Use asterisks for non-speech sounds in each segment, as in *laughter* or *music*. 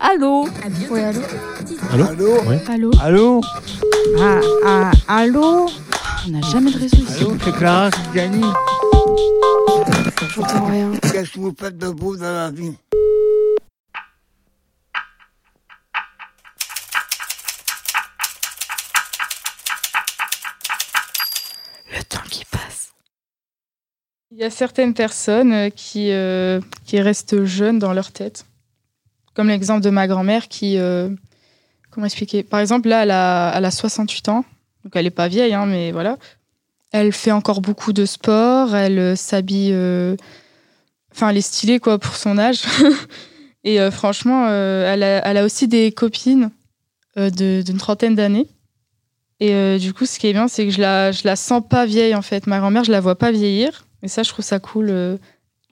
Allô Oui, allô Allô Allô Oui. Allô Allô ah, ah, Allô On n'a jamais de réseau ici. Allô, c'est Clara Gianni. J'entends rien. Qu'est-ce que vous faites de beau dans la vie Le temps qui passe. Il y a certaines personnes euh, qui, euh, qui restent jeunes dans leur tête. Comme l'exemple de ma grand-mère qui... euh, comment expliquer? Par exemple, là, elle a, elle a 68 ans. Donc, elle n'est pas vieille, hein, mais voilà. Elle fait encore beaucoup de sport. Elle euh, s'habille... euh, Enfin, elle est stylée, quoi, pour son âge. *laughs* Et franchement, elle, a, aussi des copines euh, d'une trentaine d'années. Et du coup, ce qui est bien, c'est que je la, je la sens pas vieille, en fait. Ma grand-mère, je la vois pas vieillir. Et ça, je trouve ça cool.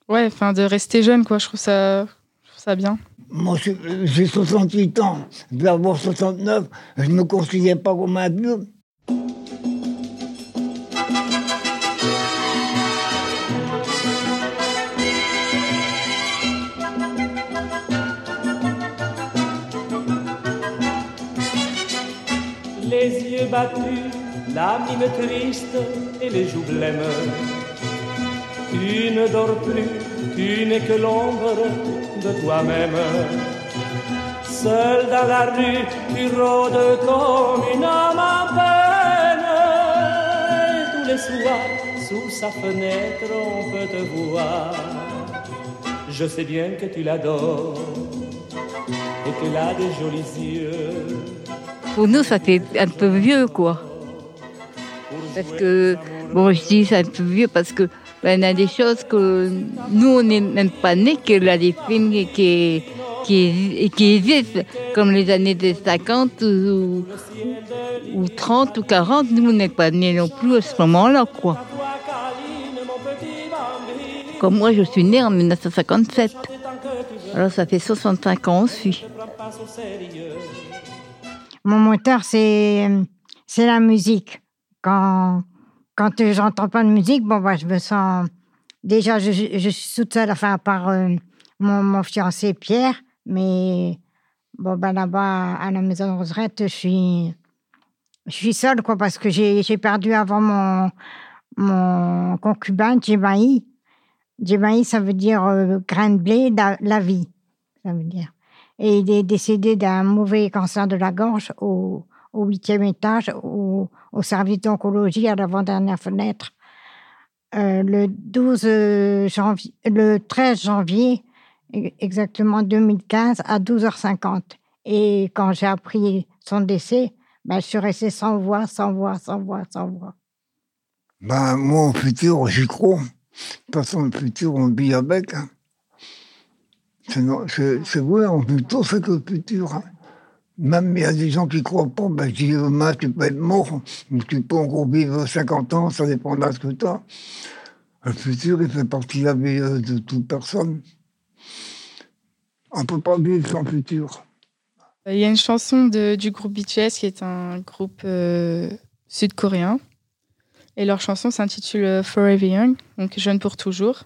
Ouais, enfin, de rester jeune, quoi. Je trouve ça, je trouve ça bien. Moi, j'ai- j'ai 68 ans. Je vais avoir 69. Je ne me considère pas comme un vieux. les yeux battus, la mine triste et les joues blêmes. Tu ne dors plus, tu n'es que l'ombre toi-même. Seul dans la rue, tu rôdes comme une âme en peine. Et tous les soirs, sous sa fenêtre, on peut te voir. Je sais bien que tu l'adores et qu'elle a des jolis yeux. Pour nous, ça fait un peu vieux, quoi. Parce que, bon, je dis c'est un peu vieux parce que ben, il y a des choses que nous, on n'est même pas nés, qu'il a des films qui, qui, qui existent, comme les années des 50 ou, ou 30 ou 40. Nous, on n'est pas nés non plus à ce moment-là, quoi. Comme moi, je suis née en 1957. Alors, ça fait 65 ans aussi. Mon moteur, c'est la musique. Quand, quand j'entends pas de musique, bon, bah, je me sens. Déjà, je, suis toute seule, enfin, à part euh, mon, fiancé Pierre, mais bon, bah, là-bas, à la maison de retraite, je suis, je suis seule, quoi, parce que j'ai perdu avant mon, mon concubin, Djimaï. Djimaï, ça veut dire euh, grain de blé, la, la vie, ça veut dire. Et il est décédé d'un mauvais cancer de la gorge au, au huitième étage, au, au service d'oncologie à l'avant-dernière fenêtre. Euh, le 12 janvier, le 13 janvier, exactement 2015, à 12h50. Et quand j'ai appris son décès, ben, je suis restée sans voix, sans voix, sans voix, sans voix. Ben, moi, au futur, j'y crois. De toute futur, on vit avec. hein. C'est C'est c'est vrai, on vit tous avec le futur. Même il y a des gens qui croient pas, ben, dis, demain, tu peux être mort, tu peux encore vivre 50 ans, ça dépend de ce que tu as. Le futur, il fait partie de la vie euh, de toute personne. On ne peut pas vivre sans futur. Il y a une chanson de- du groupe BTS qui est un groupe euh, sud-coréen. Et leur chanson s'intitule euh, Forever Young, donc jeune pour toujours.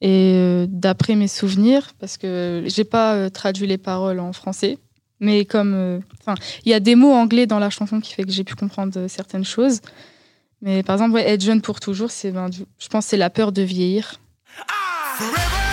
Et euh, d'après mes souvenirs, parce que j'ai pas euh, traduit les paroles en français, mais comme euh, enfin, il y a des mots anglais dans la chanson qui fait que j'ai pu comprendre euh, certaines choses. Mais par exemple, être jeune pour toujours, c'est ben, je pense c'est la peur de vieillir. 내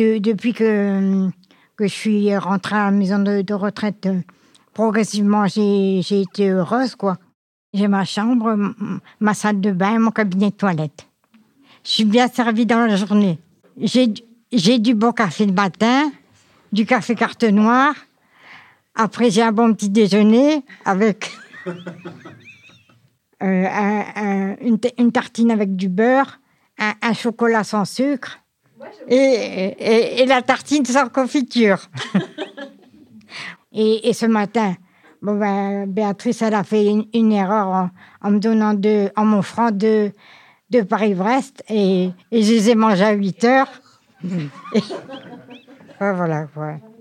De- depuis que, que je suis rentrée à la maison de, retraite, euh, progressivement, j'ai été heureuse, quoi. J'ai ma chambre, ma salle de bain, mon cabinet de toilette. Je suis bien servie dans la journée. J'ai du- bon café le matin, du café carte noire. Après, j'ai un bon petit déjeuner avec *laughs* euh, un- un- une, une tartine avec du beurre, un chocolat sans sucre et, et- et la tartine sans confiture. *laughs* et, et ce matin, bon ben, Béatrice, elle a fait une, une erreur en, en me donnant deux, en m'offrant deux, deux Paris-Brest et, et je les ai mangés à 8 heures. *laughs* Voilà.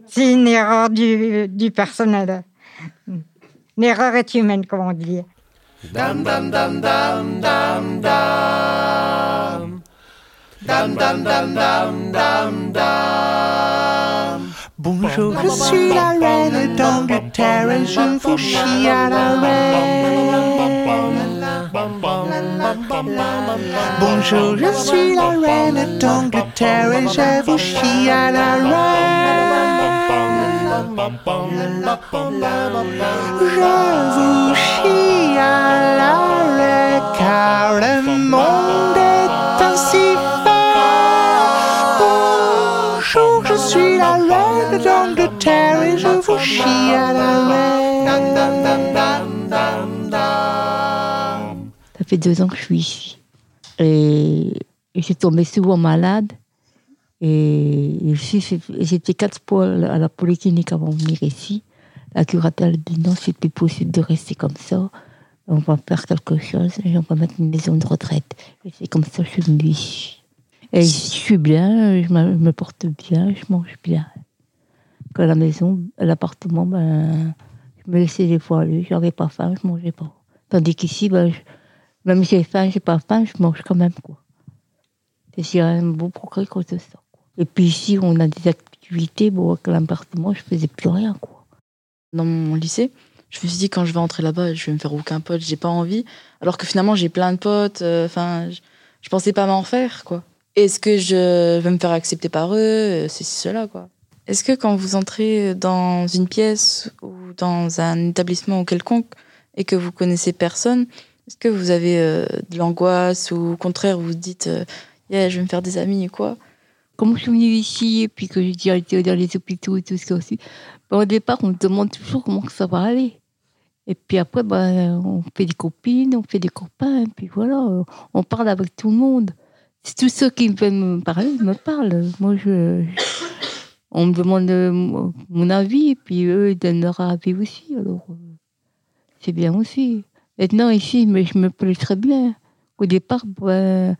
C'est une erreur du, du personnel. L'erreur est humaine, comme on dit. Dam dam dam dam dam dam. Dam dam dam dam dam dam. Bonjour, je suis la reine d'Angleterre et je vous chie à la reine. Bonjour, je suis la reine d'Angleterre et je vous chie à la reine. Je vous chie à la reine car le monde est ainsi reine d'Angleterre et vous chie à la. Ça fait deux ans que je suis ici. Et, et j'ai tombé souvent malade. Et j'ai fait quatre fois à la polyclinique avant de venir ici. La curatelle dit non, c'est plus possible de rester comme ça. On va faire quelque chose et on va mettre une maison de retraite. Et c'est comme ça que je suis venue ici. Et je suis bien, je me porte bien, je mange bien. Que la maison, l'appartement, ben, je me laissais des fois aller, j'avais pas faim, je mangeais pas. Tandis qu'ici, ben, même si j'ai faim, j'ai pas faim, je mange quand même, quoi. J'ai un beau progrès de ça. Et puis ici, on a des activités, bon, avec l'appartement, je faisais plus rien, quoi. dans mon lycée, je me suis dit quand je vais rentrer là-bas, je vais me faire aucun pote, j'ai pas envie. Alors que finalement, j'ai plein de potes. euh, Enfin, je, je pensais pas m'en faire, quoi. Est-ce que je vais me faire accepter par eux euh, C'est cela, quoi. Est-ce que quand vous entrez dans une pièce ou dans un établissement quelconque et que vous connaissez personne, est-ce que vous avez euh, de l'angoisse ou au contraire vous vous dites euh, je vais me faire des amis ou quoi? Comme je suis venue ici et puis que j'ai été dans les hôpitaux et tout ça aussi, ben, au départ, on me demande toujours comment ça va aller. Et puis après, ben, on fait des copines, on fait des copains, et puis voilà, on parle avec tout le monde. C'est tous ceux qui me parler, me parlent. Moi, je, on me demande euh, mon- avis, et puis eux, ils donnent leur avis aussi. Alors, euh, c'est bien aussi. Maintenant, ici, mais je me plais très bien. Au départ, ben,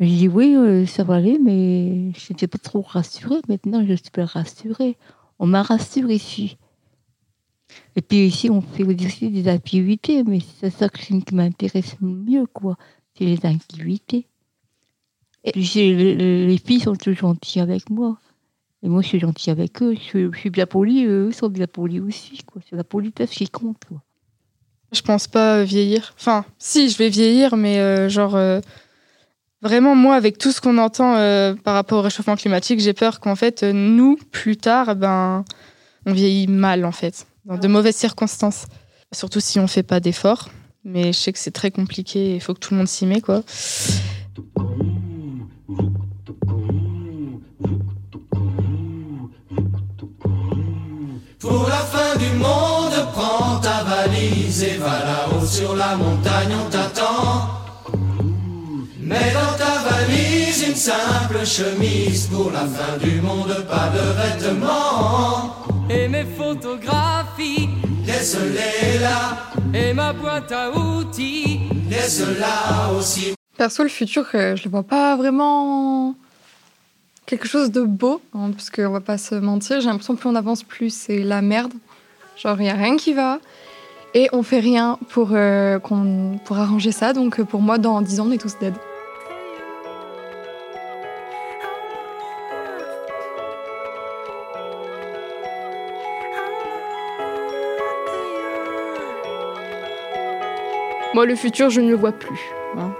je dis oui, euh, ça va aller, mais je n'étais pas trop rassurée. Maintenant, je suis rassurée. On m'a rassurée ici. Et puis ici, on fait aussi des activités, mais c'est ça qui qui m'intéresse le mieux, quoi. C'est les activités. Et puis, les, les filles sont toutes gentilles avec moi. Et moi, je suis gentille avec eux. Je, suis- je suis bien polie, eux sont bien polis aussi, quoi. C'est la politesse qui compte, quoi. Je pense pas euh, vieillir. Enfin, si, je vais vieillir, mais euh, genre. euh, Vraiment, moi, avec tout ce qu'on entend euh, par rapport au réchauffement climatique, j'ai peur qu'en fait, euh, nous, plus tard, ben, on vieillit mal, en fait, dans de mauvaises circonstances. Surtout si on fait pas d'efforts. Mais je sais que c'est très compliqué, il faut que tout le monde s'y met, quoi. Du monde, prends ta valise et va là-haut sur la montagne, on t'attend. Mets dans ta valise une simple chemise pour la fin du monde, pas de vêtements. Et mes photographies, Laisse-les là, et ma boîte à outils. laisse-la aussi. Perso, le futur, euh, je le vois pas vraiment quelque chose de beau, hein, parce qu'on va pas se mentir. J'ai l'impression que plus on avance, plus c'est la merde. Genre, il y a rien qui va. Et on fait rien pour, euh, pour arranger ça. Donc, euh, pour moi, dans 10 ans, on est tous dead. Moi, le futur, je ne le vois plus. hein.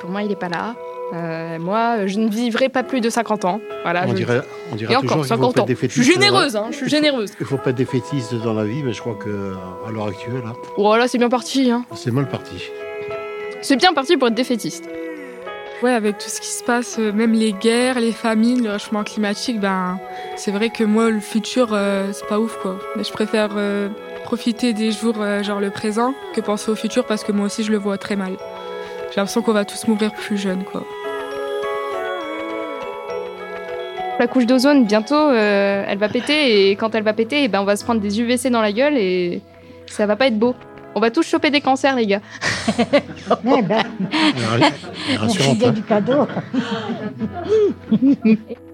Pour moi, il n'est pas là. Euh, moi, je ne vivrai pas plus de 50 ans. Voilà, on je- dirait, on dirait Et toujours encore, qu'il faut 50 pas ans. Je suis généreuse, euh, hein, je suis généreuse. Il faut pas être défaitiste dans la vie, mais je crois que à l'heure actuelle, là, Oh là, c'est bien parti. Hein. c'est mal parti. C'est bien parti pour être défaitiste. Ouais, avec tout ce qui se passe, euh, même les guerres, les famines, le réchauffement climatique, ben, c'est vrai que moi, le futur, euh, c'est pas ouf, quoi. Mais je préfère euh, profiter des jours, euh, genre le présent, que penser au futur, parce que moi aussi, je le vois très mal. J'ai l'impression qu'on va tous mourir plus jeunes, quoi. La couche d'ozone, bientôt, euh, elle va péter. Et quand elle va péter, eh ben, on va se prendre des UVC dans la gueule et ça va pas être beau. On va tous choper des cancers, les gars. *laughs* Eh ben, *laughs* du cadeau. *laughs*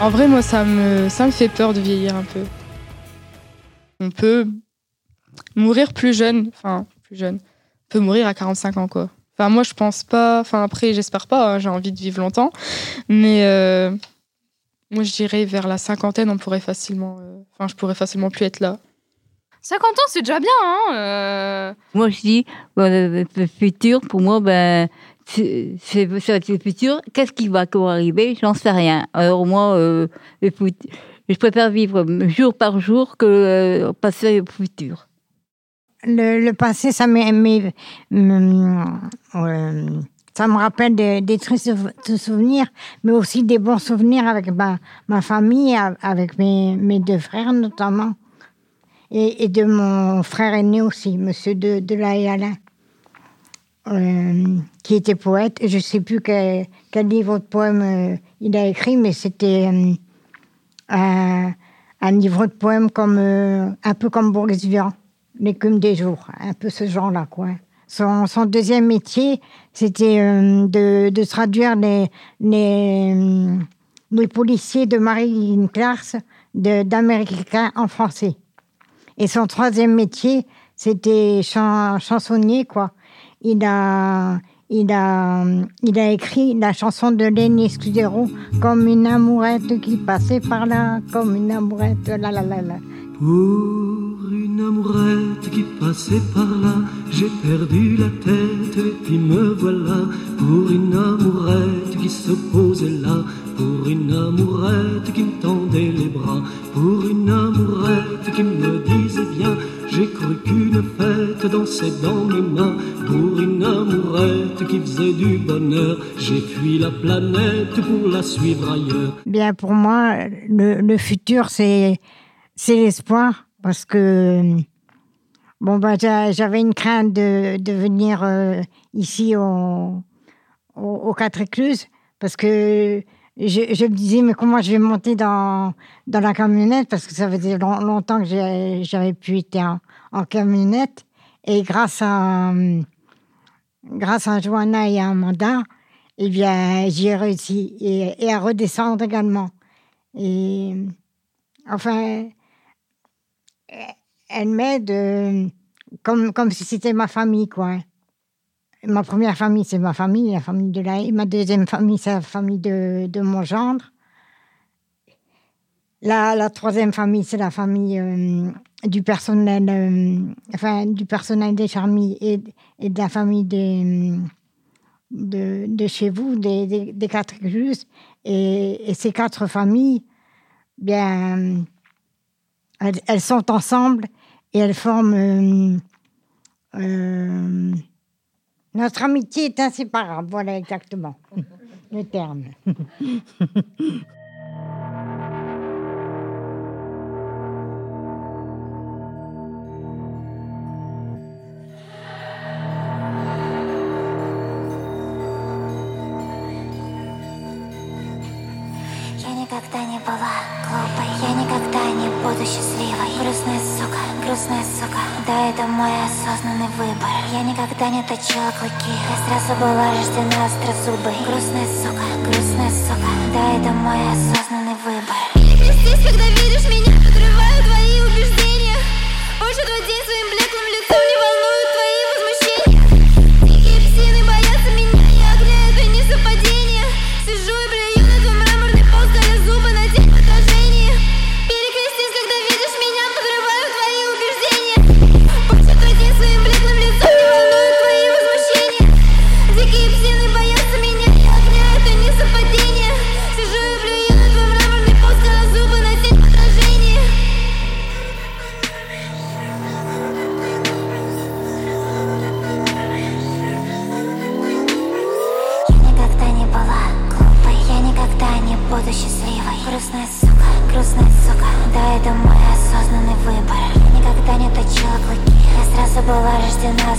En vrai, moi, ça me, ça me fait peur de vieillir un peu. On peut mourir plus jeune, enfin, plus jeune. On peut mourir à 45 ans, quoi. Enfin, moi, je pense pas. Enfin, après, j'espère pas, hein, j'ai envie de vivre longtemps. Mais euh, moi, je dirais vers la cinquantaine, on pourrait facilement. euh, Enfin, je pourrais facilement plus être là. 50 ans, c'est déjà bien, hein euh. Moi, je dis, bon, le, le futur, pour moi, ben, c'est c'est- ça le futur. Qu'est-ce qui va arriver? J'en sais rien. Alors, moi, euh, je préfère vivre jour par jour que euh, passer au futur. Le, passé, ça me, euh, ça me rappelle des, tristes sou- souvenirs, mais aussi des bons souvenirs avec ma, ma famille, avec mes, mes deux frères notamment, et, de mon frère aîné aussi, Monsieur de, de la Alain, euh, qui était poète. Je ne sais plus quel, livre de poèmes euh, il a écrit, mais c'était euh, un, livre de poèmes comme, un peu comme Boris Vian, L'écume des jours, un peu ce genre-là. Son, deuxième métier, c'était de, de traduire les, policiers de Marie Clars de- d'américain en français. Et son troisième métier, c'était chan- chansonnier, quoi. Il a, il, écrit la chanson de Lenny Scudero, comme une amourette qui passait par là, comme une amourette, la la la la. Pour une amourette qui passait par là, j'ai perdu la tête et puis me voilà. Pour une amourette qui se posait là, pour une amourette qui me tendait les bras, pour une amourette qui me disait viens, j'ai cru qu'une fête dansait dans mes mains. Pour une amourette qui faisait du bonheur, j'ai fui la planète pour la suivre ailleurs. Bien, pour moi, le, le futur, c'est l'espoir parce que bon bah j'a- j'avais une crainte de, de venir euh, ici au, au, aux Quatre Écluses parce que je, me disais mais comment je vais monter dans dans la camionnette? Parce que ça faisait long- longtemps que j'ai- j'avais pu être en, camionnette. Et grâce à grâce à Johanna et à Amanda eh bien j'y ai réussi et, et à redescendre également. Et enfin elle m'aide euh, comme, comme si c'était ma famille, quoi. Ma première famille, c'est ma famille, la famille de la... Ma deuxième famille, c'est la famille de, de mon gendre. La, la troisième famille, c'est la famille euh, du personnel, euh, enfin, du personnel des charmilles et, et de la famille des, de, de chez vous, des, des, quatre écluses. Et, ces quatre familles, bien, elles, sont ensemble et elles forment. euh, euh, notre amitié est inséparable, voilà exactement le terme. *laughs* буду счастливой. Грустная сука, грустная сука. Да, это мой осознанный выбор. Я никогда не точила клыки. Я сразу была рождена острозубой. Грустная сука, грустная сука. Да, это мой осознанный выбор. Перекрестись, когда видишь меня Подрываю твои убеждения. Больше твой день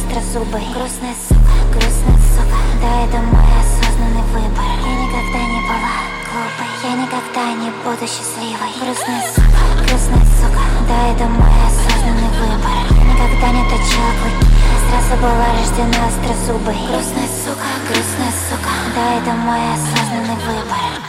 острозубой Грустная сука, грустная сука. Да, это мой осознанный выбор. Я никогда не была глупой. Я никогда не буду счастливой. Грустная сука, грустная сука. Да, это мой осознанный выбор. Я никогда не точила клыки. Я сразу была рождена острозубой Грустная сука, грустная сука. Да, это мой осознанный выбор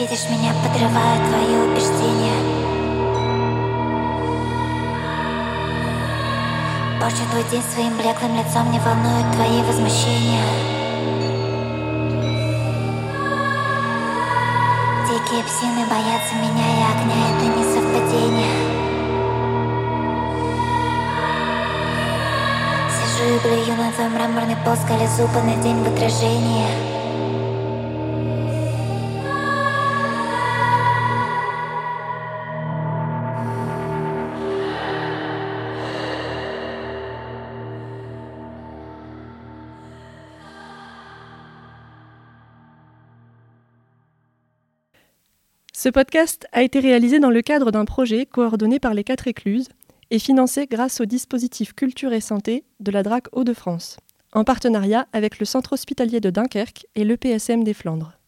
видишь меня, подрываю твои убеждения. Больше твой день своим блеклым лицом не волнуют твои возмущения. Дикие псины боятся меня и огня, это не совпадение. Сижу и блюю на твой мраморный пол, скали зубы на день в отражении. Ce podcast a été réalisé dans le cadre d'un projet coordonné par les quatre écluses et financé grâce au dispositif Culture et Santé de la DRAC Hauts-de-France, en partenariat avec le Centre hospitalier de Dunkerque et l'EPSM des Flandres.